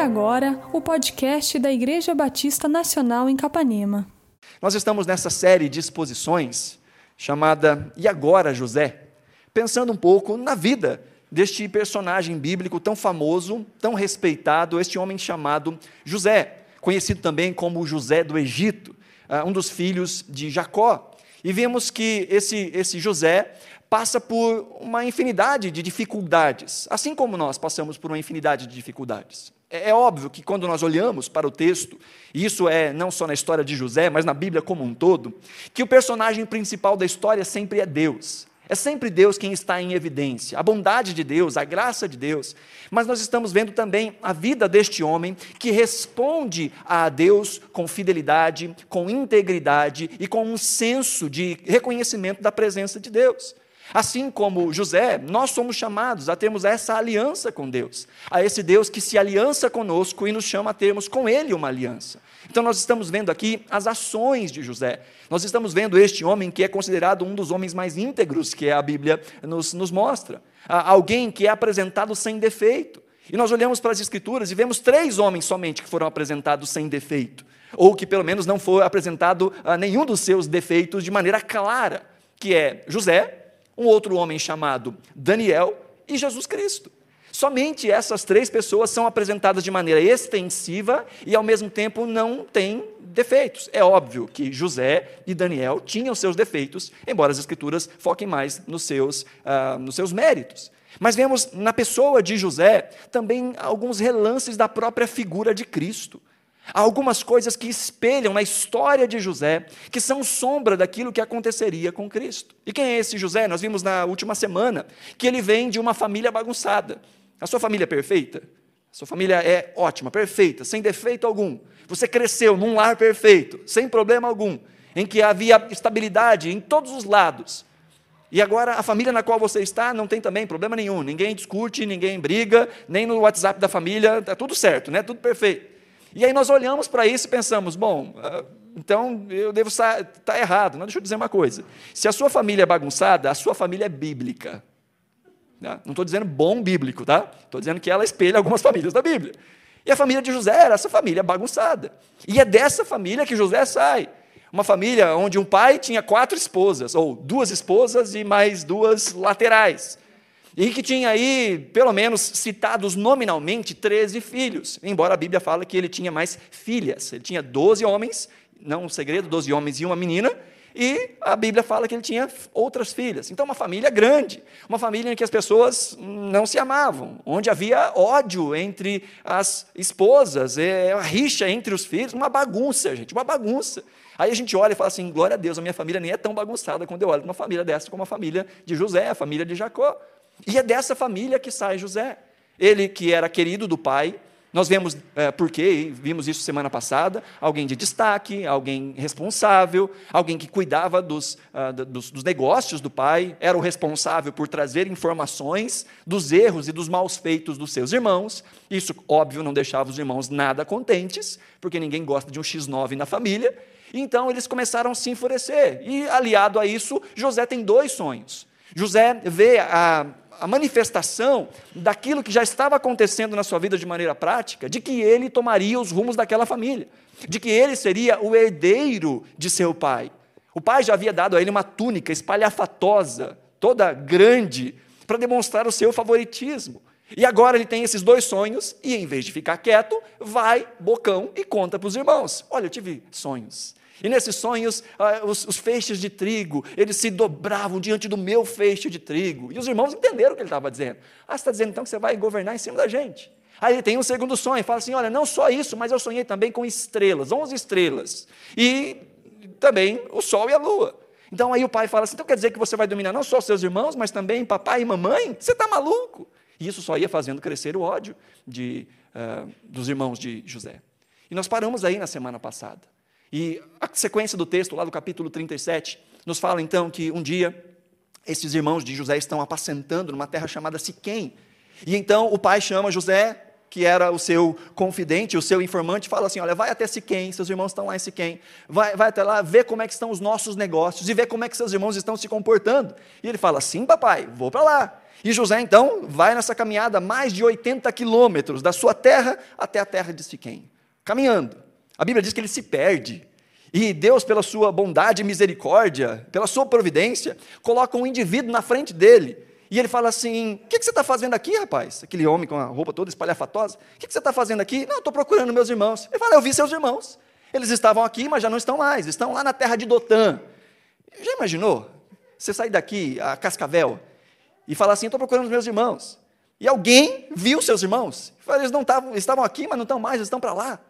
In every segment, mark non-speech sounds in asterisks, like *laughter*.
agora o podcast da Igreja Batista Nacional em Capanema. Nós estamos nessa série de exposições chamada E Agora José, pensando um pouco na vida deste personagem bíblico tão famoso, tão respeitado, este homem chamado José, conhecido também como José do Egito, ah, um dos filhos de Jacó. E vemos que esse, esse José passa por uma infinidade de dificuldades, assim como nós passamos por uma infinidade de dificuldades. É, é óbvio que quando nós olhamos para o texto, e isso é não só na história de José, mas na Bíblia como um todo, que o personagem principal da história sempre é Deus. É sempre Deus quem está em evidência, a bondade de Deus, a graça de Deus. Mas nós estamos vendo também a vida deste homem que responde a Deus com fidelidade, com integridade e com um senso de reconhecimento da presença de Deus. Assim como José, nós somos chamados a termos essa aliança com Deus, a esse Deus que se aliança conosco e nos chama a termos com Ele uma aliança. Então, nós estamos vendo aqui as ações de José, nós estamos vendo este homem que é considerado um dos homens mais íntegros que a Bíblia nos, nos mostra, alguém que é apresentado sem defeito. E nós olhamos para as Escrituras e vemos três homens somente que foram apresentados sem defeito, ou que pelo menos não foi apresentado ah, nenhum dos seus defeitos de maneira clara, que é José, um outro homem chamado Daniel e Jesus Cristo. Somente essas três pessoas são apresentadas de maneira extensiva e, ao mesmo tempo, não têm defeitos. É óbvio que José e Daniel tinham seus defeitos, embora as Escrituras foquem mais nos seus, uh, nos seus méritos. Mas vemos na pessoa de José também alguns relances da própria figura de Cristo. Há algumas coisas que espelham na história de José, que são sombra daquilo que aconteceria com Cristo. E quem é esse José? Nós vimos na última semana que ele vem de uma família bagunçada. A sua família é perfeita? A sua família é ótima, perfeita, sem defeito algum. Você cresceu num lar perfeito, sem problema algum, em que havia estabilidade em todos os lados. E agora a família na qual você está não tem também problema nenhum. Ninguém discute, ninguém briga, nem no WhatsApp da família, está tudo certo, né? tudo perfeito. E aí nós olhamos para isso e pensamos, bom, ah, então eu devo estar tá errado. Não, deixa eu dizer uma coisa. Se a sua família é bagunçada, a sua família é bíblica. Né? Não estou dizendo bom bíblico, tá? Estou dizendo que ela espelha algumas famílias da Bíblia. E a família de José era essa família bagunçada. E é dessa família que José sai. Uma família onde um pai tinha quatro esposas, ou duas esposas e mais duas laterais e que tinha aí, pelo menos citados nominalmente, 13 filhos, embora a Bíblia fale que ele tinha mais filhas. Ele tinha 12 homens, não um segredo, 12 homens e uma menina, e a Bíblia fala que ele tinha outras filhas. Então, uma família grande, uma família em que as pessoas não se amavam, onde havia ódio entre as esposas, é, rixa entre os filhos, uma bagunça, gente, uma bagunça. Aí a gente olha e fala assim: glória a Deus, a minha família nem é tão bagunçada quando eu olho para uma família dessa como a família de José, a família de Jacó. E é dessa família que sai José. Ele que era querido do pai, nós vemos é, por quê, vimos isso semana passada, alguém de destaque, alguém responsável, alguém que cuidava dos, uh, dos, dos, negócios do pai, era o responsável por trazer informações dos erros e dos maus feitos dos seus irmãos. Isso, óbvio, não deixava os irmãos nada contentes, porque ninguém gosta de um X9 na família. Então eles começaram a se enfurecer. E aliado a isso, José tem dois sonhos. José vê a, a manifestação daquilo que já estava acontecendo na sua vida de maneira prática, de que ele tomaria os rumos daquela família, de que ele seria o herdeiro de seu pai. O pai já havia dado a ele uma túnica espalhafatosa, toda grande, para demonstrar o seu favoritismo. E agora ele tem esses dois sonhos, e em vez de ficar quieto, vai, bocão, e conta para os irmãos: Olha, eu tive sonhos. E nesses sonhos, ah, os, os, feixes de trigo, eles se dobravam diante do meu feixe de trigo. E os irmãos entenderam o que ele estava dizendo. Ah, você está dizendo então que você vai governar em cima da gente. Aí ele tem um segundo sonho, fala assim: olha, não só isso, mas eu sonhei também com estrelas, 11 estrelas. E também o sol e a lua. Então aí o pai fala assim: então quer dizer que você vai dominar não só os seus irmãos, mas também papai e mamãe? Você está maluco? E isso só ia fazendo crescer o ódio de, uh, dos irmãos de José. E nós paramos aí na semana passada. E a sequência do texto, lá do capítulo 37, nos fala então que um dia esses irmãos de José estão apacentando numa terra chamada Siquém. E então o pai chama José, que era o seu confidente, o seu informante, fala assim: Olha, vai até Siquém, seus irmãos estão lá em Siquém, vai, vai até lá, vê como é que estão os nossos negócios e vê como é que seus irmãos estão se comportando. E ele fala: Sim, papai, vou para lá. E José, então, vai nessa caminhada mais de 80 quilômetros da sua terra até a terra de Siquém, caminhando. A Bíblia diz que ele se perde. E Deus, pela sua bondade e misericórdia, pela sua providência, coloca um indivíduo na frente dele. E ele fala assim: O que, que, você está fazendo aqui, rapaz? Aquele homem com a roupa toda espalhafatosa. O que, que você está fazendo aqui? Não, estou procurando meus irmãos. Ele fala: Eu vi seus irmãos. Eles estavam aqui, mas já não estão mais. Estão lá na terra de Dotã. Já imaginou? Você sair daqui, a Cascavel, e falar assim: Estou procurando meus irmãos. E alguém viu seus irmãos. Eles não estavam, estavam aqui, mas não estão mais, eles estão para lá.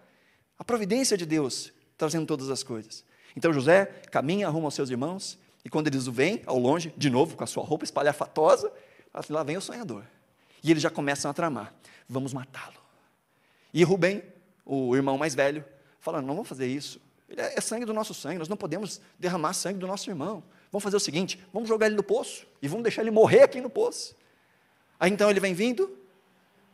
A providência de Deus trazendo todas as coisas. Então José caminha rumo aos seus irmãos, e quando eles o veem, ao longe, de novo, com a sua roupa espalhafatosa, assim, lá vem o sonhador. E eles já começam a tramar: vamos matá-lo. E Rubem, o irmão mais velho, fala: não vamos fazer isso. Ele é, é sangue do nosso sangue, nós não podemos derramar sangue do nosso irmão. Vamos fazer o seguinte: vamos jogar ele no poço e vamos deixar ele morrer aqui no poço. Aí então ele vem vindo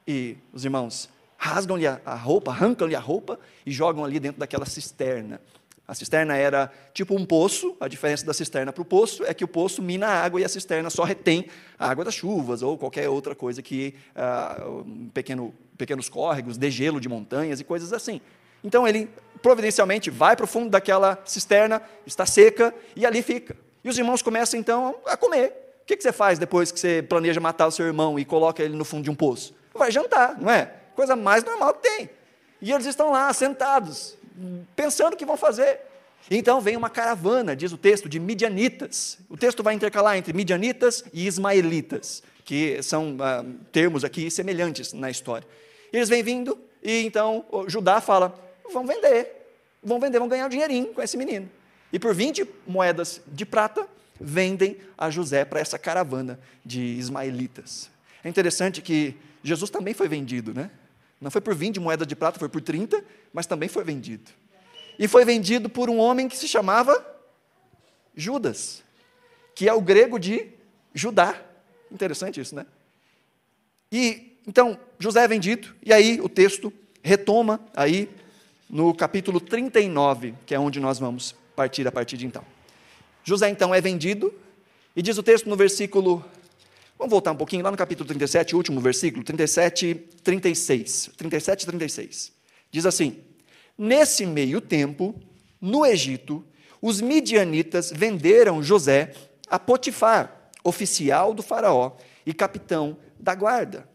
e os irmãos rasgam-lhe a, roupa, arrancam-lhe a roupa e jogam ali dentro daquela cisterna. A cisterna era tipo um poço, a diferença da cisterna para o poço é que o poço mina a água e a cisterna só retém a água das chuvas ou qualquer outra coisa que, uh, um pequeno, pequenos córregos, degelo de montanhas e coisas assim. Então ele providencialmente vai para o fundo daquela cisterna, está seca e ali fica. E os irmãos começam então a comer. O que, que você faz depois que você planeja matar o seu irmão e coloca ele no fundo de um poço? Vai jantar, não é? Coisa mais normal que tem. E eles estão lá, sentados, pensando o que vão fazer. Então vem uma caravana, diz o texto, de midianitas. O texto vai intercalar entre midianitas e ismaelitas, que são ah, termos aqui semelhantes na história. Eles vêm vindo, e então Judá fala: vão vender, vão vender, vão ganhar um dinheirinho com esse menino. E por 20 moedas de prata, vendem a José para essa caravana de ismaelitas. É interessante que Jesus também foi vendido, né? Não foi por 20 moedas de prata, foi por 30, mas também foi vendido. E foi vendido por um homem que se chamava Judas, que é o grego de Judá. Interessante isso, né? E então José é vendido, e aí o texto retoma aí no capítulo 39, que é onde nós vamos partir a partir de então. José então é vendido, e diz o texto no versículo Vamos voltar um pouquinho lá no capítulo 37, último versículo, 37, 36. 37 e 36. Diz assim: Nesse meio tempo, no Egito, os midianitas venderam José a Potifar, oficial do Faraó e capitão da guarda.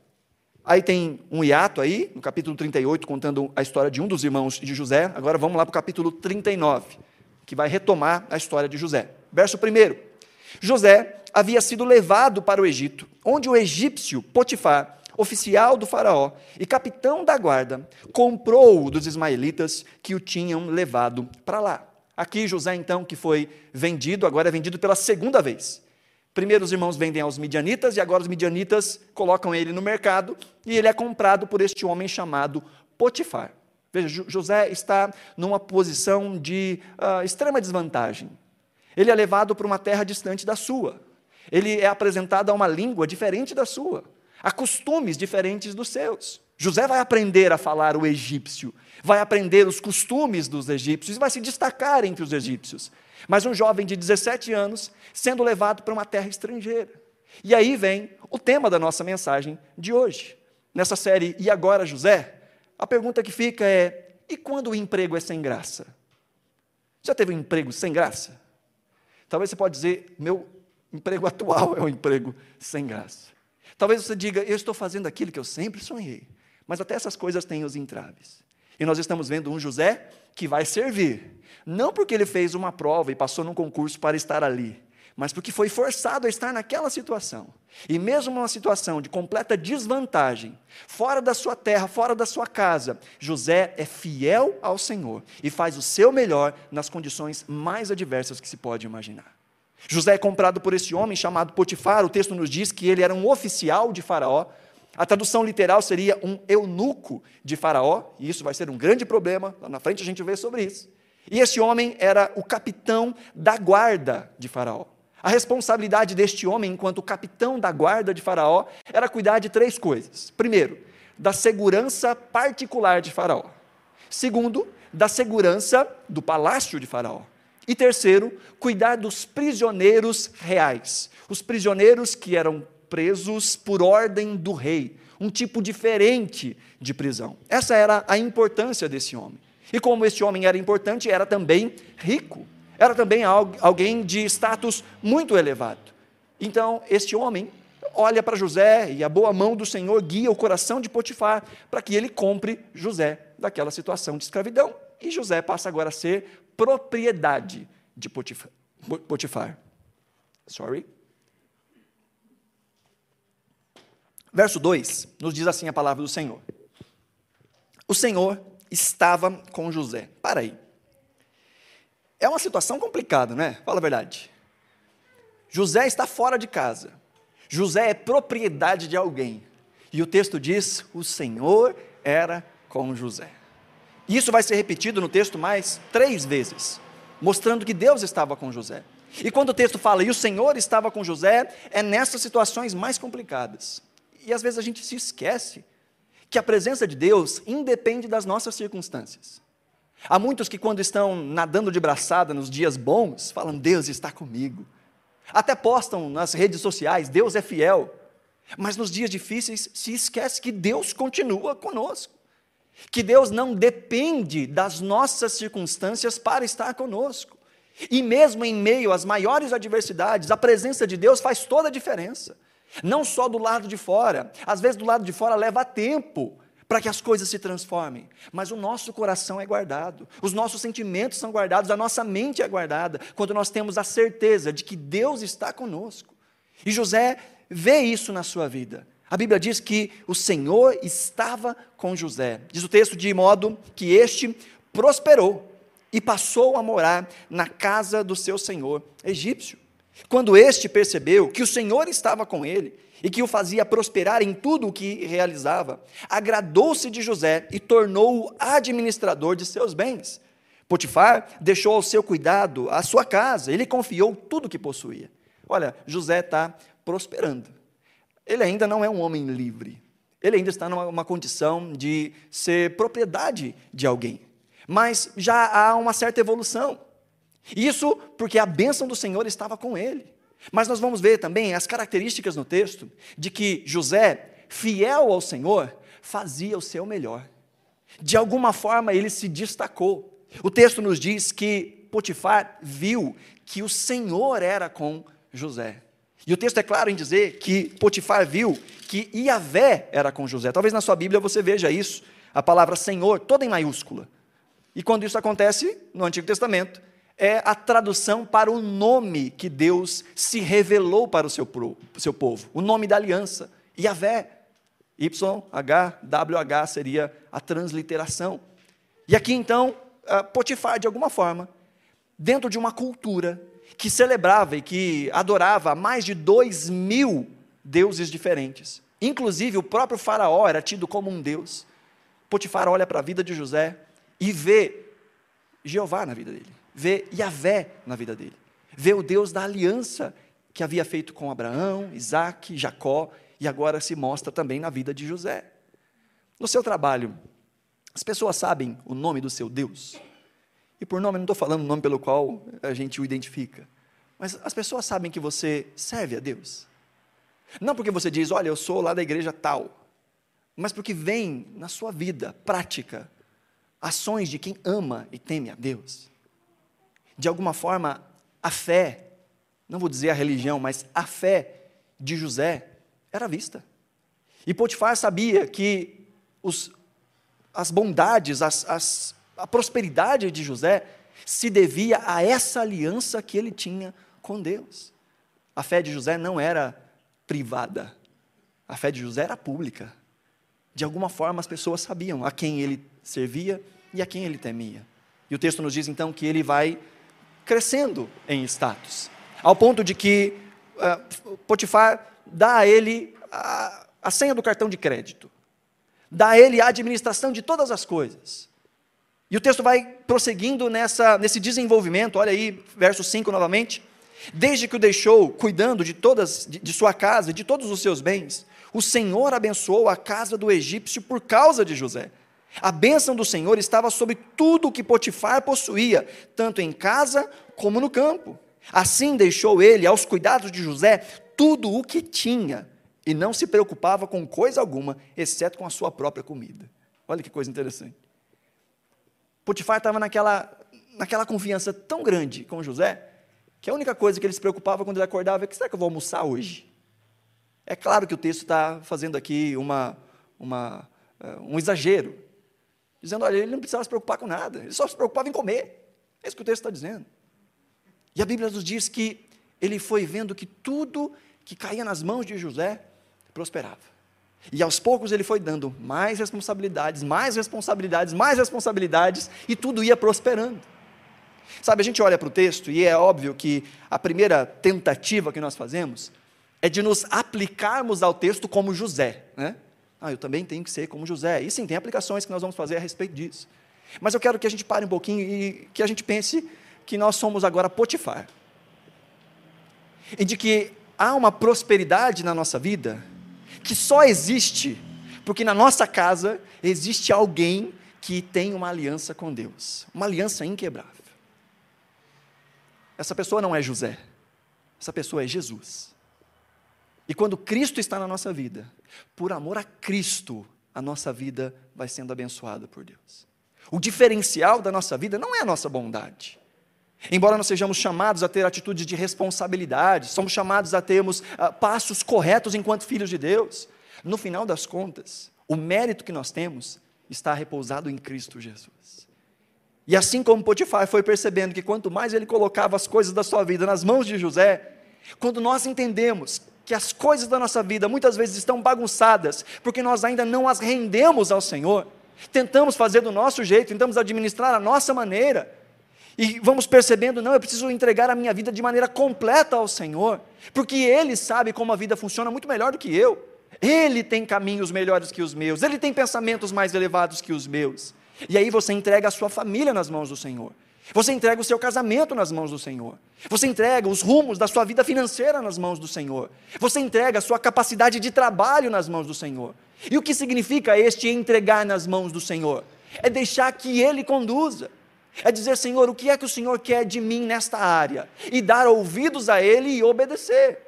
Aí tem um hiato aí, no capítulo 38, contando a história de um dos irmãos de José. Agora vamos lá para o capítulo 39, que vai retomar a história de José. Verso 1. José havia sido levado para o Egito, onde o egípcio Potifar, oficial do Faraó e capitão da guarda, comprou-o dos ismaelitas que o tinham levado para lá. Aqui José, então, que foi vendido, agora é vendido pela segunda vez. Primeiro os irmãos vendem aos midianitas e agora os midianitas colocam ele no mercado e ele é comprado por este homem chamado Potifar. Veja, José está numa posição de uh, extrema desvantagem. Ele é levado para uma terra distante da sua ele é apresentado a uma língua diferente da sua, a costumes diferentes dos seus. José vai aprender a falar o egípcio, vai aprender os costumes dos egípcios e vai se destacar entre os egípcios. Mas um jovem de 17 anos sendo levado para uma terra estrangeira. E aí vem o tema da nossa mensagem de hoje. Nessa série E Agora José, a pergunta que fica é: e quando o emprego é sem graça? Já teve um emprego sem graça? Talvez você pode dizer, meu emprego *laughs* atual é um emprego sem graça. Talvez você diga, eu estou fazendo aquilo que eu sempre sonhei, mas até essas coisas têm os entraves. E nós estamos vendo um José que vai servir, não porque ele fez uma prova e passou num concurso para estar ali, mas porque foi forçado a estar naquela situação. E mesmo numa situação de completa desvantagem, fora da sua terra, fora da sua casa, José é fiel ao Senhor e faz o seu melhor nas condições mais adversas que se pode imaginar. José é comprado por esse homem chamado Potifar, o texto nos diz que ele era um oficial de Faraó. A tradução literal seria um eunuco de Faraó, e isso vai ser um grande problema, lá na frente a gente vê sobre isso. E esse homem era o capitão da guarda de Faraó. A responsabilidade deste homem, enquanto capitão da guarda de Faraó, era cuidar de três coisas. Primeiro, da segurança particular de Faraó. Segundo, da segurança do palácio de Faraó. E terceiro, cuidar dos prisioneiros reais. Os prisioneiros que eram presos por ordem do rei, um tipo diferente de prisão. Essa era a importância desse homem. E como este homem era importante, era também rico, era também alguém de status muito elevado. Então, este homem olha para José e a boa mão do Senhor guia o coração de Potifar para que ele compre José daquela situação de escravidão. E José passa agora a ser propriedade de Potifar. Potifar. Sorry. Verso 2 nos diz assim a palavra do Senhor. O Senhor estava com José. Para aí. É uma situação complicada, né? Fala a verdade. José está fora de casa. José é propriedade de alguém. E o texto diz: o Senhor era com José. Isso vai ser repetido no texto mais três vezes, mostrando que Deus estava com José. E quando o texto fala, e o Senhor estava com José, é nessas situações mais complicadas. E às vezes a gente se esquece que a presença de Deus independe das nossas circunstâncias. Há muitos que, quando estão nadando de braçada nos dias bons, falam: Deus está comigo. Até postam nas redes sociais: Deus é fiel. Mas nos dias difíceis se esquece que Deus continua conosco. Que Deus não depende das nossas circunstâncias para estar conosco. E mesmo em meio às maiores adversidades, a presença de Deus faz toda a diferença. Não só do lado de fora, às vezes do lado de fora leva tempo para que as coisas se transformem, mas o nosso coração é guardado, os nossos sentimentos são guardados, a nossa mente é guardada, quando nós temos a certeza de que Deus está conosco. E José vê isso na sua vida. A Bíblia diz que o Senhor estava com José. Diz o texto de modo que este prosperou e passou a morar na casa do seu senhor egípcio. Quando este percebeu que o Senhor estava com ele e que o fazia prosperar em tudo o que realizava, agradou-se de José e tornou-o administrador de seus bens. Potifar deixou ao seu cuidado a sua casa, ele confiou tudo o que possuía. Olha, José está prosperando. Ele ainda não é um homem livre. Ele ainda está numa condição de ser propriedade de alguém. Mas já há uma certa evolução. Isso porque a bênção do Senhor estava com ele. Mas nós vamos ver também as características no texto de que José, fiel ao Senhor, fazia o seu melhor. De alguma forma ele se destacou. O texto nos diz que Potifar viu que o Senhor era com José. E o texto é claro em dizer que Potifar viu que Iavé era com José. Talvez na sua Bíblia você veja isso, a palavra Senhor, toda em maiúscula. E quando isso acontece no Antigo Testamento, é a tradução para o nome que Deus se revelou para o seu, seu povo, o nome da aliança, Yahvé. YHWH seria a transliteração. E aqui então, Potifar, de alguma forma, dentro de uma cultura que celebrava e que adorava mais de dois mil deuses diferentes, inclusive o próprio Faraó era tido como um deus. Potifar olha para a vida de José e vê Jeová na vida dele vê Yahvé na vida dele, vê o Deus da aliança que havia feito com Abraão, Isaac, Jacó, e agora se mostra também na vida de José. No seu trabalho, as pessoas sabem o nome do seu Deus. E por nome, não estou falando o nome pelo qual a gente o identifica. Mas as pessoas sabem que você serve a Deus. Não porque você diz, olha, eu sou lá da igreja tal. Mas porque vem na sua vida prática ações de quem ama e teme a Deus de alguma forma, a fé, não vou dizer a religião, mas a fé de José era vista. E Potifar sabia que os, as bondades, as, as, a prosperidade de José se devia a essa aliança que ele tinha com Deus. A fé de José não era privada, a fé de José era pública. De alguma forma as pessoas sabiam a quem ele servia e a quem ele temia. E o texto nos diz então que ele vai crescendo em status, ao ponto de que uh, Potifar dá a ele a, a senha do cartão de crédito, dá a ele a administração de todas as coisas. E o texto vai prosseguindo nessa, nesse desenvolvimento, olha aí, verso 5 novamente. Desde que o deixou cuidando de todas de, de sua casa e de todos os seus bens, o Senhor abençoou a casa do egípcio por causa de José. A bênção do Senhor estava sobre tudo o que Potifar possuía, tanto em casa como no campo. Assim deixou ele aos cuidados de José tudo o que tinha. e não se preocupava com coisa alguma, exceto com a sua própria comida. Olha que coisa interessante. Potifar estava naquela, naquela confiança tão grande com José, que a única coisa que ele se preocupava quando ele acordava é que será que eu vou almoçar hoje? É claro que o texto está fazendo aqui uma, uma, eh, um exagero, dizendo, olha, ele não precisava se preocupar com nada, ele só se preocupava em comer. É isso que o texto está dizendo. E a Bíblia nos diz que ele foi vendo que tudo que caía nas mãos de José prosperava. E aos poucos ele foi dando mais responsabilidades, mais responsabilidades, mais responsabilidades, e tudo ia prosperando. Sabe, a gente olha para o texto e é óbvio que a primeira tentativa que nós fazemos é de nos aplicarmos ao texto como José. Né? Ah, eu também tenho que ser como José. E sim, tem aplicações que nós vamos fazer a respeito disso. Mas eu quero que a gente pare um pouquinho e que a gente pense que nós somos agora Potifar. E de que há uma prosperidade na nossa vida que só existe porque na nossa casa existe alguém que tem uma aliança com Deus, uma aliança inquebrável. Essa pessoa não é José, essa pessoa é Jesus. E quando Cristo está na nossa vida, por amor a Cristo, a nossa vida vai sendo abençoada por Deus. O diferencial da nossa vida não é a nossa bondade. Embora nós sejamos chamados a ter atitudes de responsabilidade, somos chamados a termos uh, passos corretos enquanto filhos de Deus, no final das contas, o mérito que nós temos está repousado em Cristo Jesus. E assim como Potifar foi percebendo que quanto mais ele colocava as coisas da sua vida nas mãos de José, quando nós entendemos que as coisas da nossa vida muitas vezes estão bagunçadas, porque nós ainda não as rendemos ao Senhor, tentamos fazer do nosso jeito, tentamos administrar a nossa maneira, e vamos percebendo, não, eu preciso entregar a minha vida de maneira completa ao Senhor, porque Ele sabe como a vida funciona muito melhor do que eu. Ele tem caminhos melhores que os meus, Ele tem pensamentos mais elevados que os meus. E aí você entrega a sua família nas mãos do Senhor. Você entrega o seu casamento nas mãos do Senhor. Você entrega os rumos da sua vida financeira nas mãos do Senhor. Você entrega a sua capacidade de trabalho nas mãos do Senhor. E o que significa este entregar nas mãos do Senhor? É deixar que Ele conduza. É dizer, Senhor, o que é que o Senhor quer de mim nesta área? E dar ouvidos a Ele e obedecer.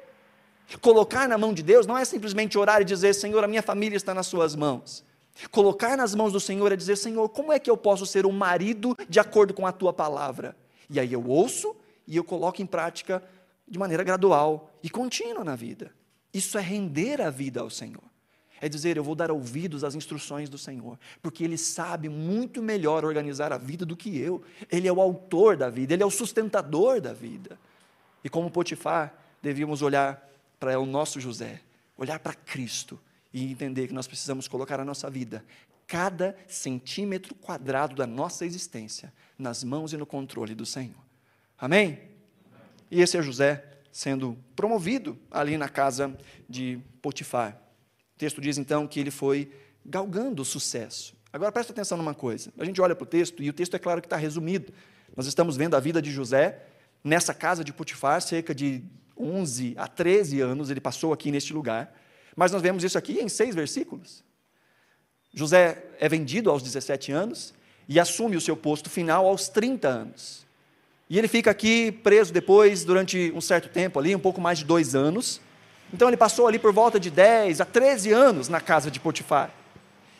Colocar na mão de Deus não é simplesmente orar e dizer, Senhor, a minha família está nas Suas mãos. Colocar nas mãos do Senhor é dizer, Senhor, como é que eu posso ser um marido de acordo com a Tua palavra? E aí eu ouço e eu coloco em prática de maneira gradual e contínua na vida. Isso é render a vida ao Senhor é dizer, eu vou dar ouvidos às instruções do Senhor, porque Ele sabe muito melhor organizar a vida do que eu. Ele é o autor da vida, Ele é o sustentador da vida. E como Potifar, devíamos olhar para o nosso José, olhar para Cristo e entender que nós precisamos colocar a nossa vida, cada centímetro quadrado da nossa existência, nas mãos e no controle do Senhor. Amém? E esse é José sendo promovido ali na casa de Potifar. O texto diz então que ele foi galgando o sucesso. Agora presta atenção numa coisa. A gente olha para o texto e o texto é claro que está resumido. Nós estamos vendo a vida de José nessa casa de Potifar, cerca de 11 a 13 anos ele passou aqui neste lugar. Mas nós vemos isso aqui em seis versículos. José é vendido aos 17 anos e assume o seu posto final aos 30 anos. E ele fica aqui preso depois, durante um certo tempo ali, um pouco mais de dois anos. Então ele passou ali por volta de 10 a 13 anos na casa de Potifar.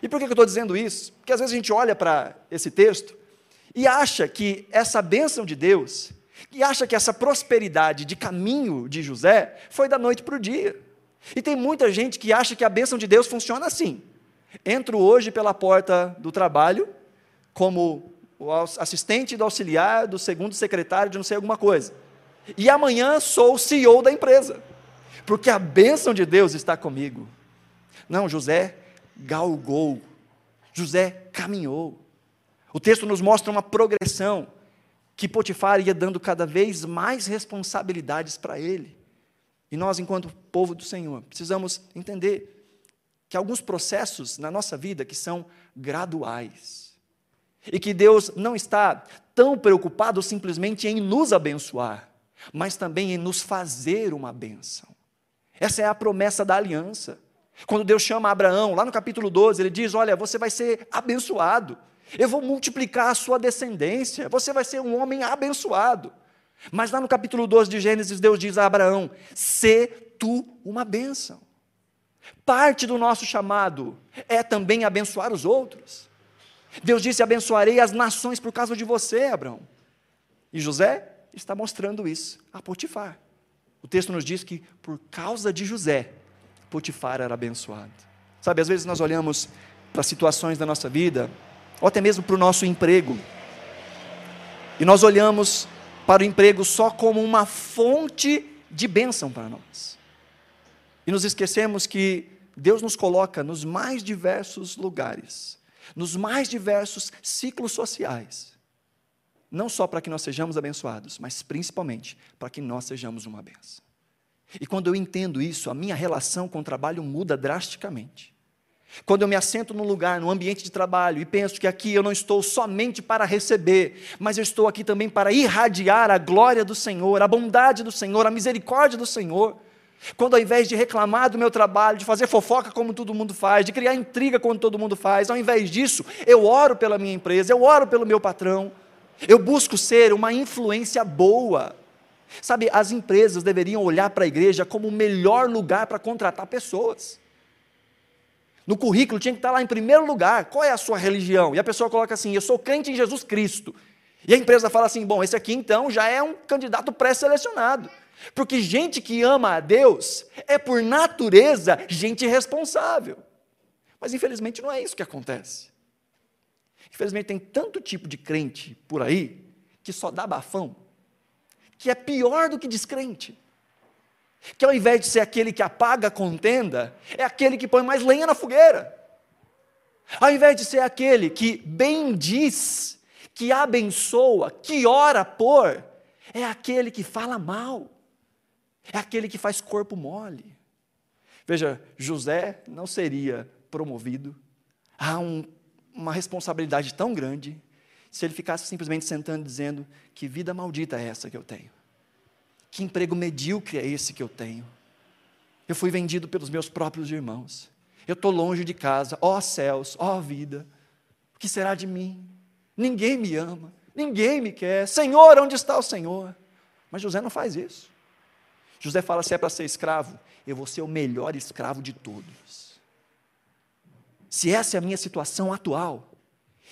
E por que eu estou dizendo isso? Porque às vezes a gente olha para esse texto e acha que essa bênção de Deus, e acha que essa prosperidade de caminho de José foi da noite para o dia. E tem muita gente que acha que a bênção de Deus funciona assim. Entro hoje pela porta do trabalho, como o assistente do auxiliar, do segundo secretário de não sei alguma coisa. E amanhã sou o CEO da empresa porque a bênção de Deus está comigo. Não, José galgou, José caminhou. O texto nos mostra uma progressão que Potifar ia dando cada vez mais responsabilidades para ele. E nós, enquanto povo do Senhor, precisamos entender que alguns processos na nossa vida que são graduais. E que Deus não está tão preocupado simplesmente em nos abençoar, mas também em nos fazer uma bênção. Essa é a promessa da aliança. Quando Deus chama Abraão, lá no capítulo 12, ele diz: Olha, você vai ser abençoado, eu vou multiplicar a sua descendência, você vai ser um homem abençoado. Mas lá no capítulo 12 de Gênesis, Deus diz a Abraão: Sê tu uma bênção. Parte do nosso chamado é também abençoar os outros. Deus disse: abençoarei as nações por causa de você, Abraão. E José está mostrando isso a Potifar. O texto nos diz que por causa de José, Potifar era abençoado. Sabe, às vezes nós olhamos para situações da nossa vida, ou até mesmo para o nosso emprego, e nós olhamos para o emprego só como uma fonte de bênção para nós. E nos esquecemos que Deus nos coloca nos mais diversos lugares, nos mais diversos ciclos sociais, não só para que nós sejamos abençoados, mas principalmente para que nós sejamos uma benção. E quando eu entendo isso, a minha relação com o trabalho muda drasticamente. Quando eu me assento num lugar, num ambiente de trabalho, e penso que aqui eu não estou somente para receber, mas eu estou aqui também para irradiar a glória do Senhor, a bondade do Senhor, a misericórdia do Senhor. Quando ao invés de reclamar do meu trabalho, de fazer fofoca como todo mundo faz, de criar intriga como todo mundo faz, ao invés disso, eu oro pela minha empresa, eu oro pelo meu patrão, eu busco ser uma influência boa. Sabe, as empresas deveriam olhar para a igreja como o melhor lugar para contratar pessoas. No currículo tinha que estar lá em primeiro lugar, qual é a sua religião? E a pessoa coloca assim: eu sou crente em Jesus Cristo. E a empresa fala assim: bom, esse aqui então já é um candidato pré-selecionado. Porque gente que ama a Deus é, por natureza, gente responsável. Mas infelizmente não é isso que acontece. Infelizmente tem tanto tipo de crente por aí que só dá bafão, que é pior do que descrente. Que ao invés de ser aquele que apaga a contenda, é aquele que põe mais lenha na fogueira. Ao invés de ser aquele que bendiz, que abençoa, que ora por, é aquele que fala mal. É aquele que faz corpo mole. Veja, José não seria promovido a um, uma responsabilidade tão grande se ele ficasse simplesmente sentando dizendo: Que vida maldita é essa que eu tenho? Que emprego medíocre é esse que eu tenho? Eu fui vendido pelos meus próprios irmãos. Eu estou longe de casa. Ó oh, céus, ó oh, vida. O que será de mim? Ninguém me ama. Ninguém me quer. Senhor, onde está o Senhor? Mas José não faz isso. José fala: se é para ser escravo, eu vou ser o melhor escravo de todos. Se essa é a minha situação atual,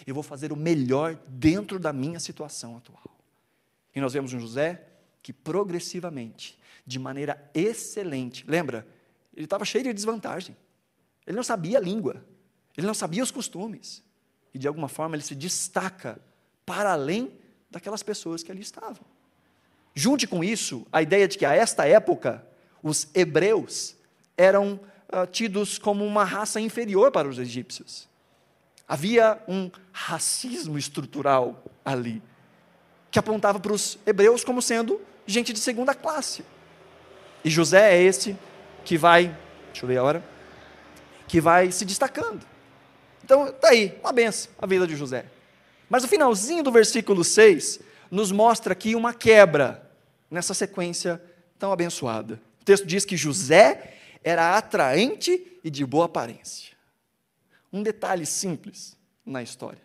eu vou fazer o melhor dentro da minha situação atual. E nós vemos um José que progressivamente, de maneira excelente, lembra, ele estava cheio de desvantagem. Ele não sabia a língua, ele não sabia os costumes. E de alguma forma ele se destaca para além daquelas pessoas que ali estavam. Junte com isso a ideia de que a esta época os hebreus eram uh, tidos como uma raça inferior para os egípcios. Havia um racismo estrutural ali, que apontava para os hebreus como sendo gente de segunda classe. E José é esse que vai, deixa eu ver a hora, que vai se destacando. Então, está aí, uma benção a vida de José. Mas o finalzinho do versículo 6 nos mostra aqui uma quebra nessa sequência tão abençoada. O texto diz que José era atraente e de boa aparência. Um detalhe simples na história,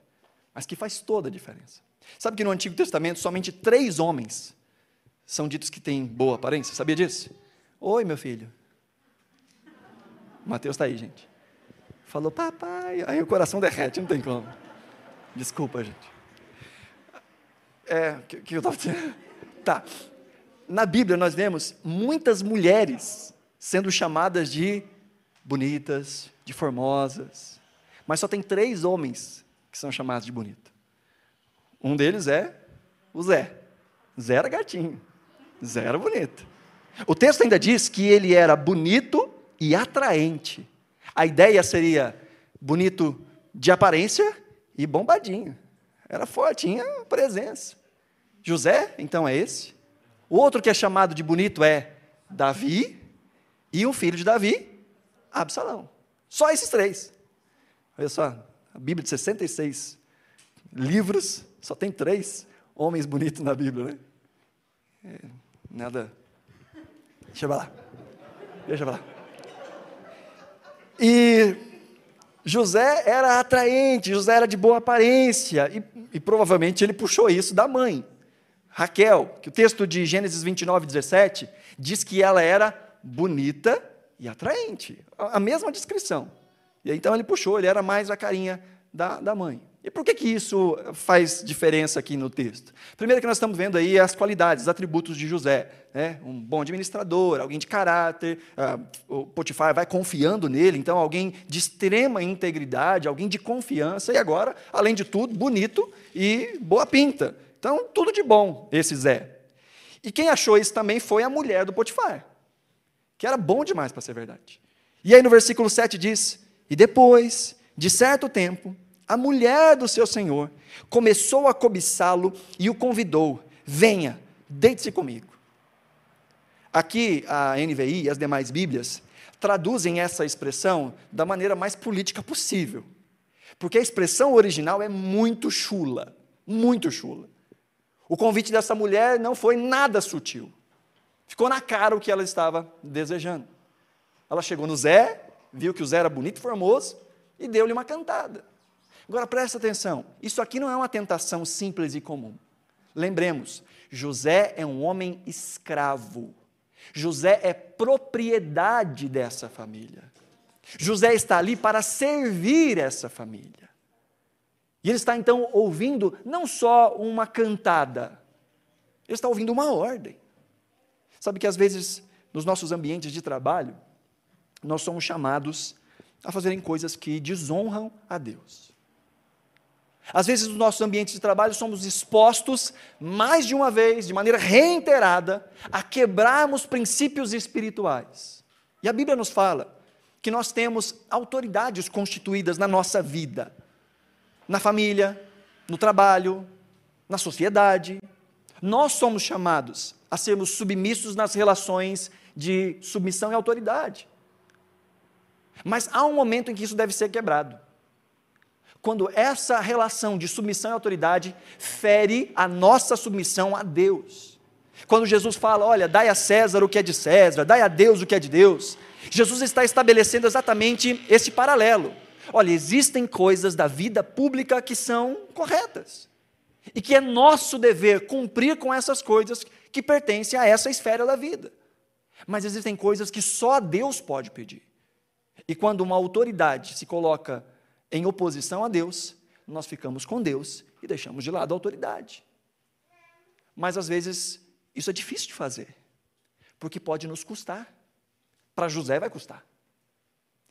mas que faz toda a diferença. Sabe que no Antigo Testamento somente três homens são ditos que têm boa aparência? Sabia disso? Oi, meu filho. Mateus está aí, gente. Falou, papai. Aí o coração derrete, não tem como. Desculpa, gente. É, o que, que eu estava dizendo? Tá. Na Bíblia nós vemos muitas mulheres sendo chamadas de bonitas, de formosas, mas só tem três homens que são chamados de bonito. Um deles é o Zé. Zé era gatinho, Zé era bonito. O texto ainda diz que ele era bonito e atraente. A ideia seria bonito de aparência e bombadinho. Era forte, tinha presença. José, então, é esse. O outro que é chamado de bonito é Davi e o filho de Davi, Absalão. Só esses três. Olha só, a Bíblia de 66 livros, só tem três homens bonitos na Bíblia, né? É, nada. Deixa eu lá. Deixa eu lá. E José era atraente, José era de boa aparência, e, e provavelmente ele puxou isso da mãe. Raquel, que o texto de Gênesis 29, 17 diz que ela era bonita e atraente. A mesma descrição. E então ele puxou, ele era mais a carinha da, da mãe. E por que, que isso faz diferença aqui no texto? Primeiro que nós estamos vendo aí as qualidades, os atributos de José. Né? Um bom administrador, alguém de caráter, ah, o Potifar vai confiando nele, então alguém de extrema integridade, alguém de confiança, e agora, além de tudo, bonito e boa pinta. Então, tudo de bom esse Zé. E quem achou isso também foi a mulher do Potifar, que era bom demais para ser verdade. E aí no versículo 7 diz: E depois de certo tempo, a mulher do seu senhor começou a cobiçá-lo e o convidou: venha, deite-se comigo. Aqui a NVI e as demais Bíblias traduzem essa expressão da maneira mais política possível. Porque a expressão original é muito chula, muito chula. O convite dessa mulher não foi nada sutil. Ficou na cara o que ela estava desejando. Ela chegou no Zé, viu que o Zé era bonito e formoso e deu-lhe uma cantada. Agora presta atenção, isso aqui não é uma tentação simples e comum. Lembremos, José é um homem escravo. José é propriedade dessa família. José está ali para servir essa família. E ele está então ouvindo não só uma cantada, ele está ouvindo uma ordem. Sabe que às vezes nos nossos ambientes de trabalho, nós somos chamados a fazerem coisas que desonram a Deus. Às vezes, nos nossos ambientes de trabalho, somos expostos, mais de uma vez, de maneira reiterada, a quebrarmos princípios espirituais. E a Bíblia nos fala que nós temos autoridades constituídas na nossa vida, na família, no trabalho, na sociedade. Nós somos chamados a sermos submissos nas relações de submissão e autoridade. Mas há um momento em que isso deve ser quebrado quando essa relação de submissão e autoridade fere a nossa submissão a Deus. Quando Jesus fala, olha, dai a César o que é de César, dai a Deus o que é de Deus, Jesus está estabelecendo exatamente esse paralelo. Olha, existem coisas da vida pública que são corretas, e que é nosso dever cumprir com essas coisas que pertencem a essa esfera da vida. Mas existem coisas que só Deus pode pedir. E quando uma autoridade se coloca em oposição a Deus, nós ficamos com Deus e deixamos de lado a autoridade. Mas às vezes isso é difícil de fazer, porque pode nos custar. Para José vai custar.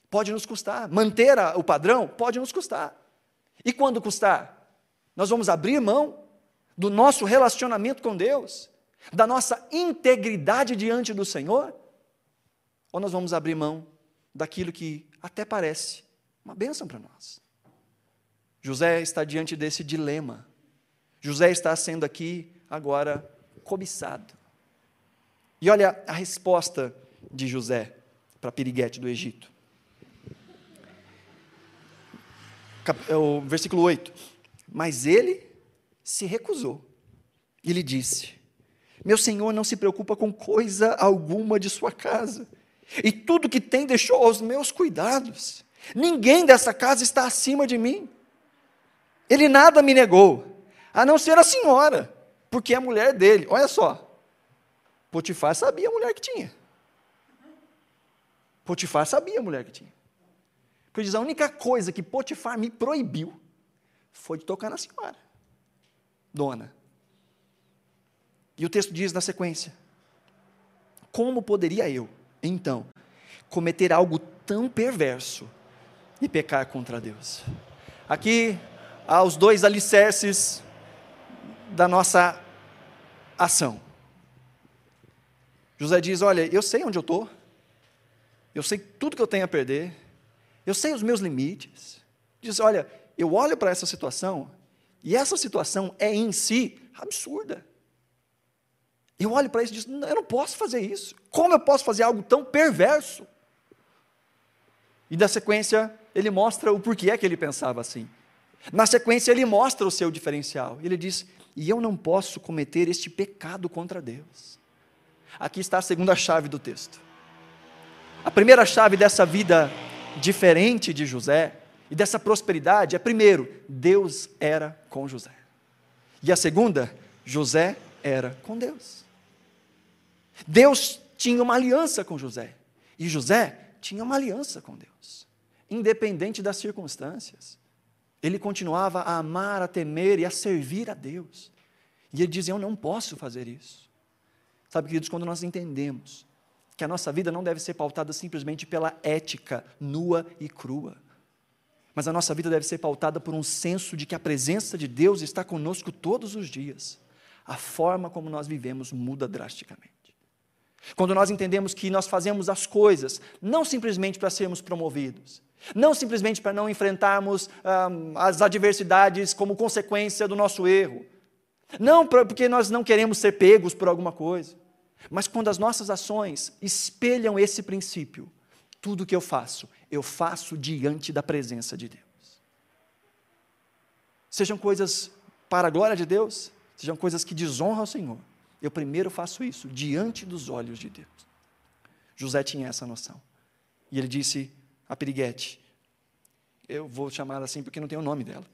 Pode nos custar. Manter a, o padrão pode nos custar. E quando custar? Nós vamos abrir mão do nosso relacionamento com Deus, da nossa integridade diante do Senhor? Ou nós vamos abrir mão daquilo que até parece uma bênção para nós. José está diante desse dilema. José está sendo aqui agora cobiçado. E olha a resposta de José para Piriguete do Egito. É o versículo 8. Mas ele se recusou. E lhe disse: Meu senhor não se preocupa com coisa alguma de sua casa, e tudo que tem deixou aos meus cuidados. Ninguém dessa casa está acima de mim. Ele nada me negou, a não ser a senhora, porque é mulher dele. Olha só. Potifar sabia a mulher que tinha. Potifar sabia a mulher que tinha. Porque diz: a única coisa que Potifar me proibiu foi de tocar na senhora, dona. E o texto diz na sequência: Como poderia eu, então, cometer algo tão perverso e pecar contra Deus. Aqui há os dois alicerces da nossa ação. José diz: Olha, eu sei onde eu estou, eu sei tudo que eu tenho a perder, eu sei os meus limites. Diz: Olha, eu olho para essa situação e essa situação é em si absurda. Eu olho para isso e digo: Eu não posso fazer isso. Como eu posso fazer algo tão perverso? E da sequência, ele mostra o porquê é que ele pensava assim. Na sequência, ele mostra o seu diferencial. Ele diz: E eu não posso cometer este pecado contra Deus. Aqui está a segunda chave do texto. A primeira chave dessa vida diferente de José e dessa prosperidade é, primeiro, Deus era com José. E a segunda, José era com Deus. Deus tinha uma aliança com José. E José tinha uma aliança com Deus, independente das circunstâncias. Ele continuava a amar, a temer e a servir a Deus. E ele dizia: Eu não posso fazer isso. Sabe, queridos, quando nós entendemos que a nossa vida não deve ser pautada simplesmente pela ética nua e crua, mas a nossa vida deve ser pautada por um senso de que a presença de Deus está conosco todos os dias. A forma como nós vivemos muda drasticamente. Quando nós entendemos que nós fazemos as coisas não simplesmente para sermos promovidos, não simplesmente para não enfrentarmos as adversidades como consequência do nosso erro, não porque nós não queremos ser pegos por alguma coisa, mas quando as nossas ações espelham esse princípio, tudo que eu faço, eu faço diante da presença de Deus. Sejam coisas para a glória de Deus, sejam coisas que desonram ao Senhor. Eu primeiro faço isso diante dos olhos de Deus. José tinha essa noção. E ele disse a Piriguete, eu vou chamar assim porque não tem o nome dela.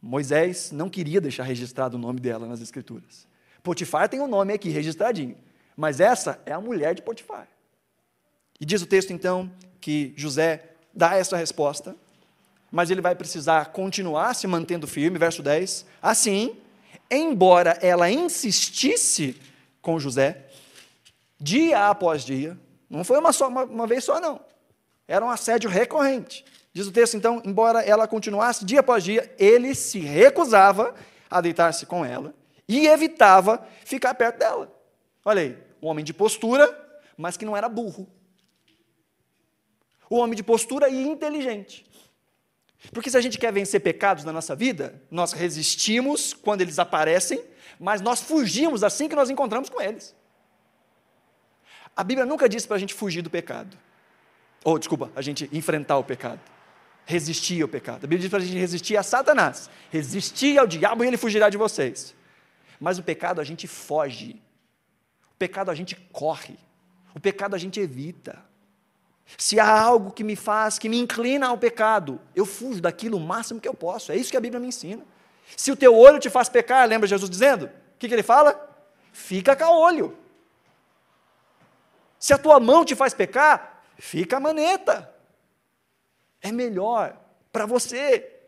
Moisés não queria deixar registrado o nome dela nas Escrituras. Potifar tem o um nome aqui registradinho, mas essa é a mulher de Potifar. E diz o texto então que José dá essa resposta, mas ele vai precisar continuar se mantendo firme, verso 10. Assim, embora ela insistisse com José, dia após dia, não foi uma, só, uma, uma vez só, não. Era um assédio recorrente. Diz o texto, então, embora ela continuasse dia após dia, ele se recusava a deitar-se com ela e evitava ficar perto dela. Olha aí, um homem de postura, mas que não era burro. Um homem de postura e inteligente. Porque se a gente quer vencer pecados na nossa vida, nós resistimos quando eles aparecem, mas nós fugimos assim que nós encontramos com eles. A Bíblia nunca disse para a gente fugir do pecado. Ou, desculpa, a gente enfrentar o pecado resistir ao pecado. A Bíblia diz para a gente resistir a Satanás, resistir ao diabo e ele fugirá de vocês. Mas o pecado a gente foge, o pecado a gente corre, o pecado a gente evita. Se há algo que me faz, que me inclina ao pecado, eu fujo daquilo o máximo que eu posso. É isso que a Bíblia me ensina. Se o teu olho te faz pecar, lembra Jesus dizendo? O que, que ele fala? Fica com o olho. Se a tua mão te faz pecar, fica a maneta. É melhor para você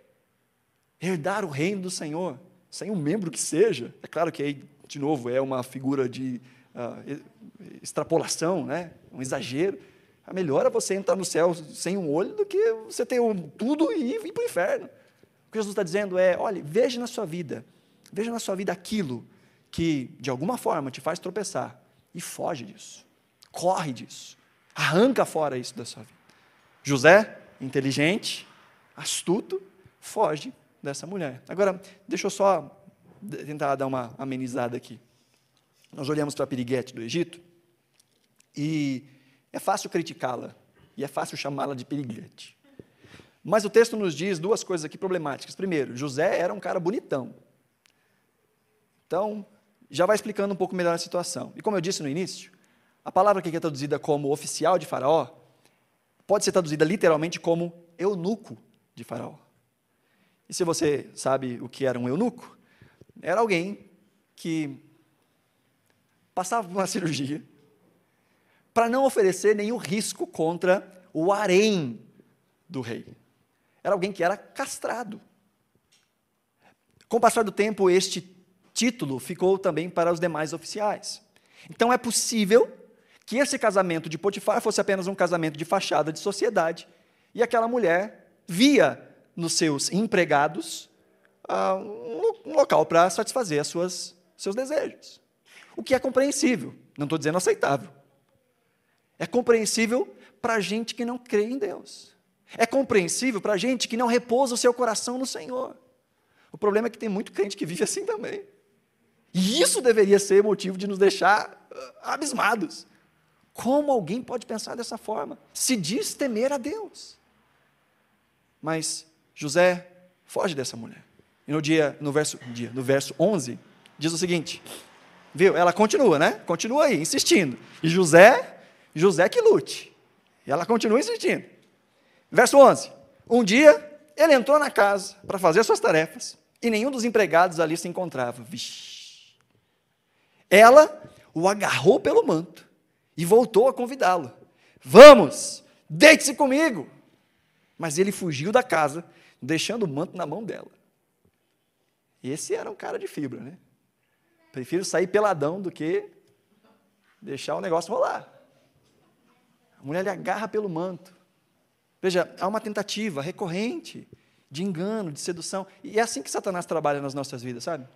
herdar o reino do Senhor, sem um membro que seja. É claro que aí, de novo, é uma figura de uh, extrapolação, né? um exagero. É melhor é você entrar no céu sem um olho do que você ter um, tudo e ir para o inferno. O que Jesus está dizendo é: olhe, veja na sua vida, veja na sua vida aquilo que, de alguma forma, te faz tropeçar e foge disso, corre disso, arranca fora isso da sua vida. José inteligente, astuto, foge dessa mulher. Agora, deixa eu só tentar dar uma amenizada aqui. Nós olhamos para a piriguete do Egito e é fácil criticá-la e é fácil chamá-la de piriguete. Mas o texto nos diz duas coisas aqui problemáticas. Primeiro, José era um cara bonitão. Então, já vai explicando um pouco melhor a situação. E como eu disse no início, a palavra que é traduzida como oficial de Faraó pode ser traduzida literalmente como eunuco de Faraó. E se você sabe o que era um eunuco, era alguém que passava por uma *laughs* cirurgia para não oferecer nenhum risco contra o harém do rei. Era alguém que era castrado. Com o passar do tempo, este título ficou também para os demais oficiais. Então é possível que esse casamento de Potifar fosse apenas um casamento de fachada de sociedade, e aquela mulher via nos seus empregados ah, um local para satisfazer as suas, seus desejos. O que é compreensível, não estou dizendo aceitável. É compreensível para gente que não crê em Deus. É compreensível para gente que não repousa o seu coração no Senhor. O problema é que tem muito crente que vive assim também. E isso deveria ser motivo de nos deixar ah, abismados. Como alguém pode pensar dessa forma? Se diz temer a Deus. Mas José foge dessa mulher. E no dia, no verso, dia, no verso 11, diz o seguinte: Viu? Ela continua, né? Continua aí, insistindo. E José, José que lute. E ela continua insistindo. Verso 11. Um dia, ele entrou na casa para fazer suas tarefas e nenhum dos empregados ali se encontrava. Vixe. Ela o agarrou pelo manto e voltou a convidá-lo. Vamos, deite-se comigo. Mas ele fugiu da casa, deixando o manto na mão dela. Esse era um cara de fibra, né? Prefiro sair peladão do que deixar o negócio rolar. A mulher lhe agarra pelo manto. Veja, há uma tentativa recorrente de engano, de sedução. E é assim que Satanás trabalha nas nossas vidas, sabe?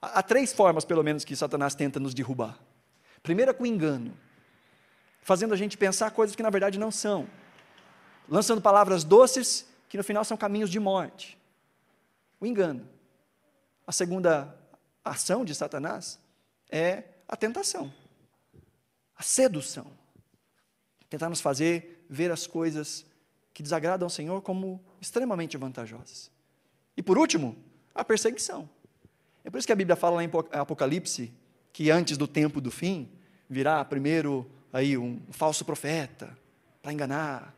Há três formas, pelo menos, que Satanás tenta nos derrubar. Primeiro é com engano, fazendo a gente pensar coisas que na verdade não são, lançando palavras doces que no final são caminhos de morte. O engano. A segunda ação de Satanás é a tentação, a sedução. Tentar nos fazer ver as coisas que desagradam ao Senhor como extremamente vantajosas. E por último, a perseguição. É por isso que a Bíblia fala lá em Apocalipse que antes do tempo do fim virá primeiro aí um falso profeta para enganar,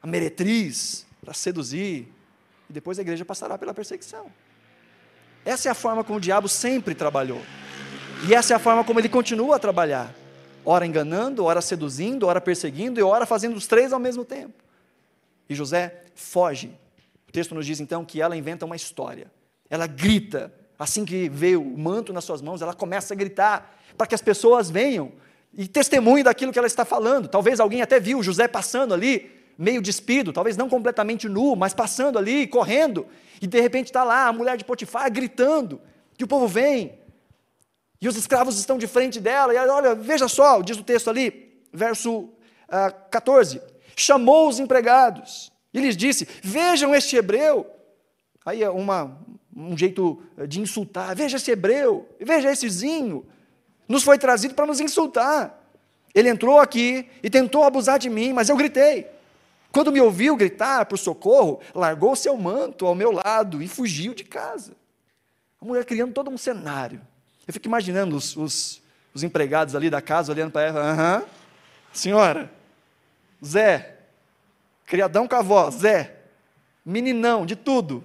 a meretriz para seduzir, e depois a igreja passará pela perseguição. Essa é a forma como o diabo sempre trabalhou. E essa é a forma como ele continua a trabalhar. Ora enganando, ora seduzindo, ora perseguindo e ora fazendo os três ao mesmo tempo. E José foge. O texto nos diz então que ela inventa uma história. Ela grita, assim que vê o manto nas suas mãos, ela começa a gritar para que as pessoas venham e testemunhem daquilo que ela está falando. Talvez alguém até viu José passando ali, meio despido, talvez não completamente nu, mas passando ali, correndo, e de repente está lá a mulher de Potifar gritando, que o povo vem, e os escravos estão de frente dela, e olha, veja só, diz o texto ali, verso uh, ah, 14: chamou os empregados e lhes disse: Vejam este hebreu. Aí é uma, um jeito de insultar: Veja esse hebreu, veja essezinho. Nos foi trazido para nos insultar. Ele entrou aqui e tentou abusar de mim, mas eu gritei. Quando me ouviu gritar por socorro, largou seu manto ao meu lado e fugiu de casa. A mulher criando todo um cenário. Eu fico imaginando os, os, os empregados ali da casa olhando para ela, aham, senhora, Zé, criadão com a avó, Zé, meninão, de tudo,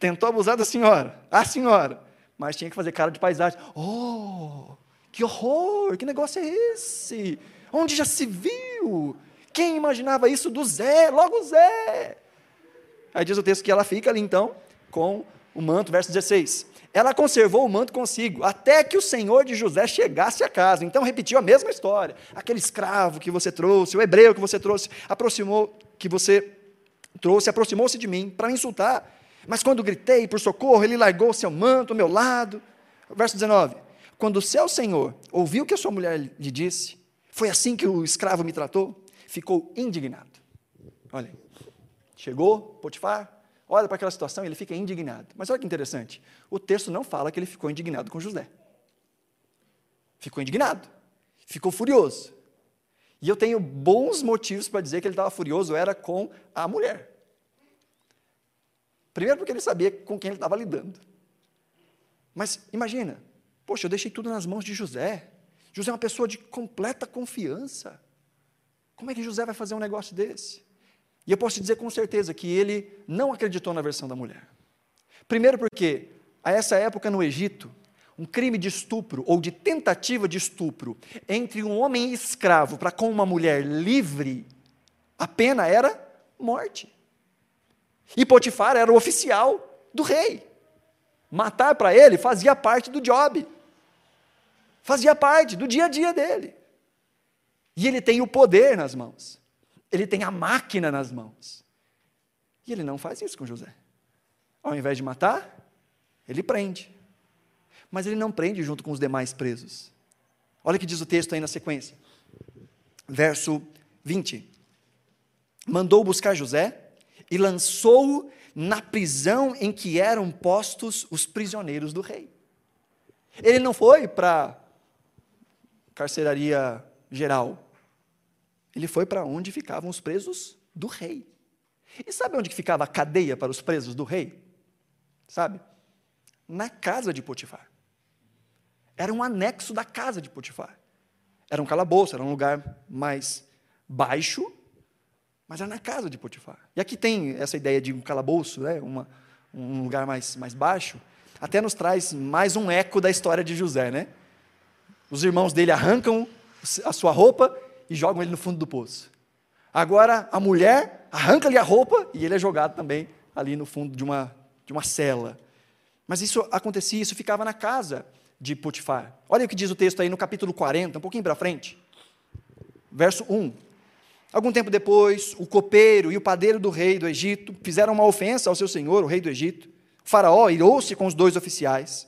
tentou abusar da senhora, a senhora, mas tinha que fazer cara de paisagem. Oh, que horror, que negócio é esse? Onde já se viu? Quem imaginava isso do Zé? Logo Zé. Aí diz o texto que ela fica ali então com o manto, verso 16. Ela conservou o manto consigo, até que o senhor de José chegasse a casa. Então repetiu a mesma história. Aquele escravo que você trouxe, o hebreu que você trouxe, aproximou, que você trouxe, aproximou-se de mim para insultar. Mas quando gritei por socorro, ele largou seu manto ao meu lado. Verso 19. Quando o seu senhor ouviu o que a sua mulher lhe disse, foi assim que o escravo me tratou? ficou indignado. Olha, chegou Potifar, olha para aquela situação ele fica indignado. Mas olha que interessante, o texto não fala que ele ficou indignado com José. Ficou indignado, ficou furioso. E eu tenho bons motivos para dizer que ele estava furioso, era com a mulher. Primeiro porque ele sabia com quem ele estava lidando. Mas imagina, poxa, eu deixei tudo nas mãos de José. José é uma pessoa de completa confiança. Como é que José vai fazer um negócio desse? E eu posso te dizer com certeza que ele não acreditou na versão da mulher. Primeiro, porque a essa época no Egito, um crime de estupro ou de tentativa de estupro entre um homem escravo para com uma mulher livre, a pena era morte. E Potifar era o oficial do rei. Matar para ele fazia parte do job, fazia parte do dia a dia dele. E ele tem o poder nas mãos. Ele tem a máquina nas mãos. E ele não faz isso com José. Ao invés de matar, ele prende. Mas ele não prende junto com os demais presos. Olha o que diz o texto aí na sequência. Verso 20. Mandou buscar José e lançou-o na prisão em que eram postos os prisioneiros do rei. Ele não foi para carceraria geral. Ele foi para onde ficavam os presos do rei. E sabe onde ficava a cadeia para os presos do rei? Sabe? Na casa de Potifar. Era um anexo da casa de Potifar. Era um calabouço, era um lugar mais baixo, mas era na casa de Potifar. E aqui tem essa ideia de um calabouço, né? Uma, um lugar mais, mais baixo, até nos traz mais um eco da história de José, né? Os irmãos dele arrancam a sua roupa e jogam ele no fundo do poço. Agora a mulher arranca-lhe a roupa e ele é jogado também ali no fundo de uma, de uma cela. Mas isso acontecia, isso ficava na casa de Potifar. Olha o que diz o texto aí no capítulo 40, um pouquinho para frente. Verso 1. Algum tempo depois, o copeiro e o padeiro do rei do Egito fizeram uma ofensa ao seu senhor, o rei do Egito. O faraó irou-se com os dois oficiais,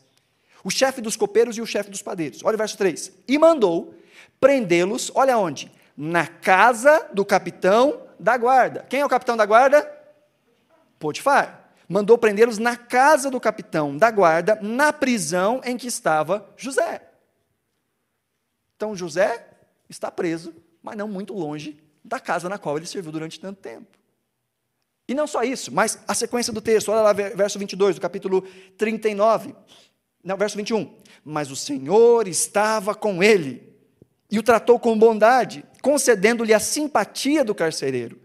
o chefe dos copeiros e o chefe dos padeiros. Olha o verso 3. E mandou prendê-los, olha onde? Na casa do capitão da guarda. Quem é o capitão da guarda? Potifar. Mandou prendê-los na casa do capitão da guarda, na prisão em que estava José. Então José está preso, mas não muito longe da casa na qual ele serviu durante tanto tempo. E não só isso, mas a sequência do texto, olha lá, verso 22 do capítulo 39. Não, verso 21. Mas o Senhor estava com ele e o tratou com bondade, concedendo-lhe a simpatia do carcereiro.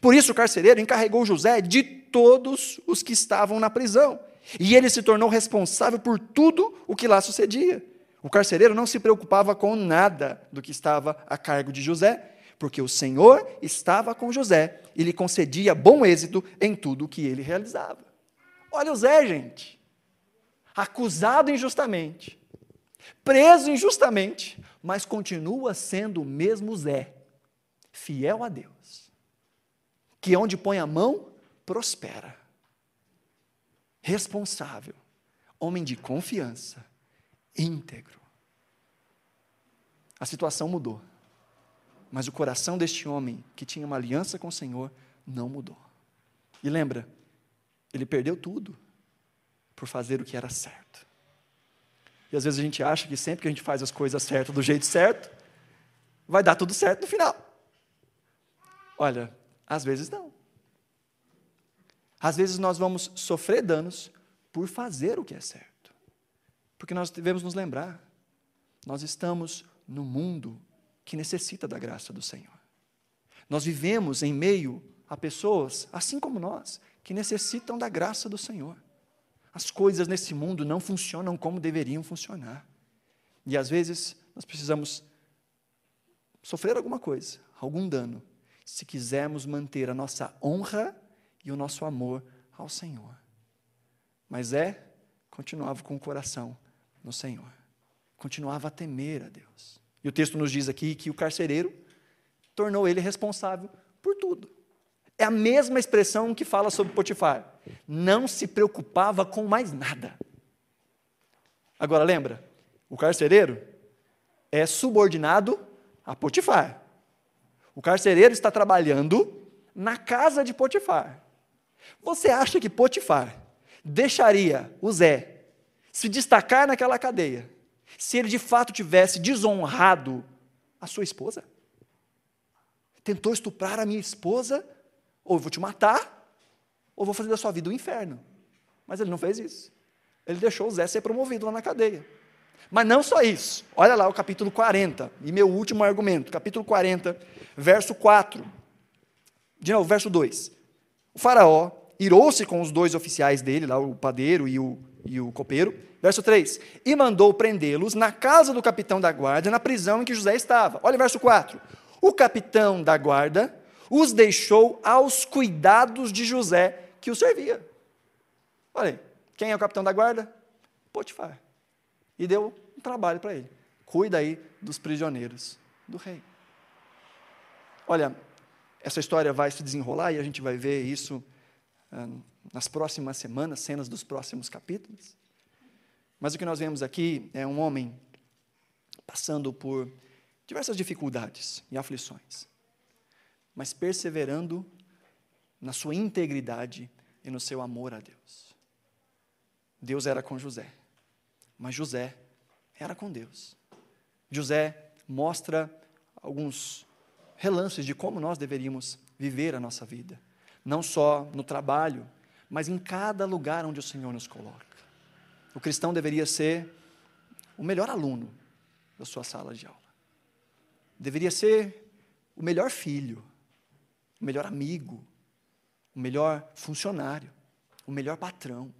Por isso o carcereiro encarregou José de todos os que estavam na prisão, e ele se tornou responsável por tudo o que lá sucedia. O carcereiro não se preocupava com nada do que estava a cargo de José, porque o Senhor estava com José e lhe concedia bom êxito em tudo o que ele realizava. Olha o Zé, gente. Acusado injustamente, preso injustamente, mas continua sendo o mesmo Zé, fiel a Deus, que onde põe a mão, prospera. Responsável, homem de confiança, íntegro. A situação mudou. Mas o coração deste homem, que tinha uma aliança com o Senhor, não mudou. E lembra, ele perdeu tudo por fazer o que era certo. E às vezes a gente acha que sempre que a gente faz as coisas certas do jeito certo, vai dar tudo certo no final. Olha, às vezes não. Às vezes nós vamos sofrer danos por fazer o que é certo. Porque nós devemos nos lembrar, nós estamos no mundo que necessita da graça do Senhor. Nós vivemos em meio a pessoas, assim como nós, que necessitam da graça do Senhor. As coisas nesse mundo não funcionam como deveriam funcionar. E às vezes nós precisamos sofrer alguma coisa, algum dano, se quisermos manter a nossa honra e o nosso amor ao Senhor. Mas é, continuava com o coração no Senhor, continuava a temer a Deus. E o texto nos diz aqui que o carcereiro tornou ele responsável por tudo. É a mesma expressão que fala sobre Potifar. Não se preocupava com mais nada. Agora lembra, o carcereiro é subordinado a Potifar. O carcereiro está trabalhando na casa de Potifar. Você acha que Potifar deixaria o Zé se destacar naquela cadeia se ele de fato tivesse desonrado a sua esposa? Tentou estuprar a minha esposa, ou eu vou te matar, ou vou fazer da sua vida um inferno. Mas ele não fez isso. Ele deixou o Zé ser promovido lá na cadeia. Mas não só isso. Olha lá o capítulo 40, e meu último argumento, capítulo 40, verso 4. De novo, verso 2. O faraó irou-se com os dois oficiais dele, lá o padeiro e o, e o copeiro, Verso 3: E mandou prendê-los na casa do capitão da guarda, na prisão em que José estava. Olha o verso 4. O capitão da guarda os deixou aos cuidados de José, que o servia. Olha aí, quem é o capitão da guarda? Potifar. E deu um trabalho para ele. Cuida aí dos prisioneiros do rei. Olha, essa história vai se desenrolar e a gente vai ver isso ah, nas próximas semanas, cenas dos próximos capítulos. Mas o que nós vemos aqui é um homem passando por diversas dificuldades e aflições, mas perseverando na sua integridade e no seu amor a Deus. Deus era com José, mas José era com Deus. José mostra alguns relances de como nós deveríamos viver a nossa vida, não só no trabalho, mas em cada lugar onde o Senhor nos coloca. O cristão deveria ser o melhor aluno da sua sala de aula. Deveria ser o melhor filho, o melhor amigo, o melhor funcionário, o melhor patrão.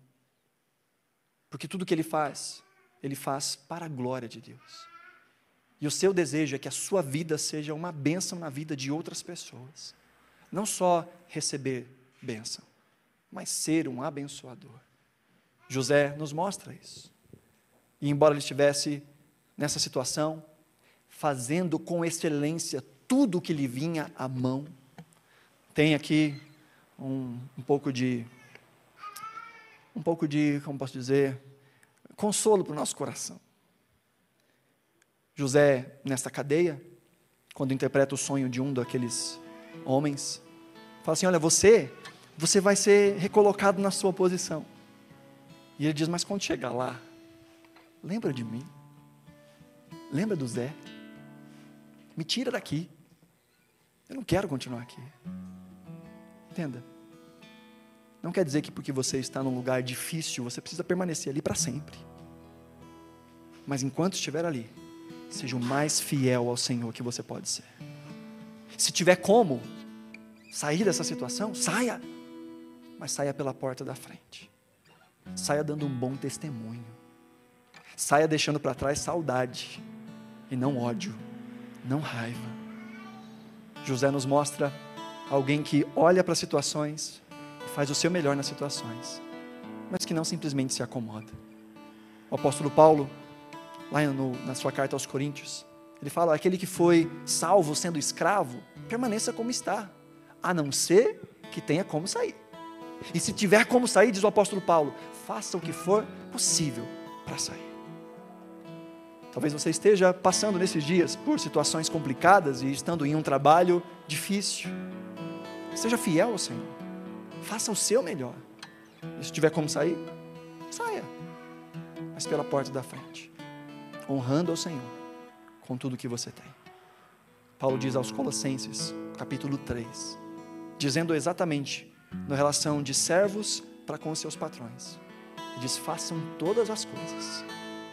Porque tudo que ele faz, ele faz para a glória de Deus. E o seu desejo é que a sua vida seja uma bênção na vida de outras pessoas. Não só receber bênção, mas ser um abençoador. José nos mostra isso. E embora ele estivesse nessa situação, fazendo com excelência tudo o que lhe vinha à mão, tem aqui um, um pouco de, um pouco de, como posso dizer, consolo para o nosso coração. José, nesta cadeia, quando interpreta o sonho de um daqueles homens, fala assim: Olha, você, você vai ser recolocado na sua posição. E ele diz: Mas quando chegar lá, lembra de mim, lembra do Zé, me tira daqui. Eu não quero continuar aqui. Entenda. Não quer dizer que porque você está num lugar difícil, você precisa permanecer ali para sempre. Mas enquanto estiver ali, seja o mais fiel ao Senhor que você pode ser. Se tiver como sair dessa situação, saia. Mas saia pela porta da frente. Saia dando um bom testemunho. Saia deixando para trás saudade e não ódio, não raiva. José nos mostra alguém que olha para situações e faz o seu melhor nas situações, mas que não simplesmente se acomoda. O apóstolo Paulo lá no, na sua carta aos Coríntios. Ele fala: aquele que foi salvo sendo escravo, permaneça como está, a não ser que tenha como sair. E se tiver como sair, diz o apóstolo Paulo, faça o que for possível para sair. Talvez você esteja passando nesses dias por situações complicadas e estando em um trabalho difícil. Seja fiel ao Senhor. Faça o seu melhor. E se tiver como sair, saia. Mas pela porta da frente honrando ao Senhor com tudo que você tem. Paulo diz aos Colossenses, capítulo 3, dizendo exatamente na relação de servos para com seus patrões. Diz: façam todas as coisas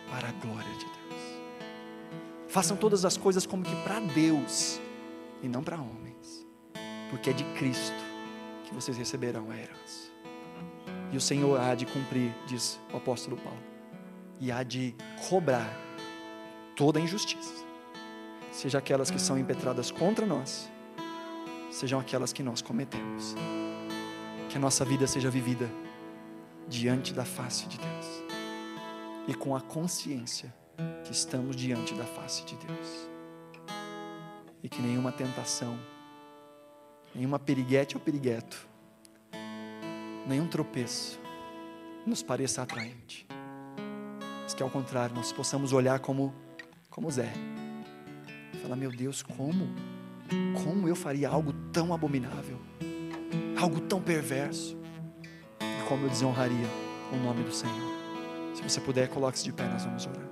para a glória de Deus. Façam todas as coisas como que para Deus e não para homens, porque é de Cristo que vocês receberão a herança. E o Senhor há de cumprir, diz o apóstolo Paulo, e há de cobrar toda injustiça, seja aquelas que são impetradas contra nós, sejam aquelas que nós cometemos. Que a nossa vida seja vivida diante da face de Deus e com a consciência que estamos diante da face de Deus. E que nenhuma tentação, nenhuma periguete ou perigueto, nenhum tropeço nos pareça atraente. Mas que ao contrário, nós possamos olhar como como Zé. Fala, meu Deus, como? Como eu faria algo tão abominável? Algo tão perverso? E como eu desonraria o nome do Senhor? Se você puder, coloque-se de pé, nós vamos orar.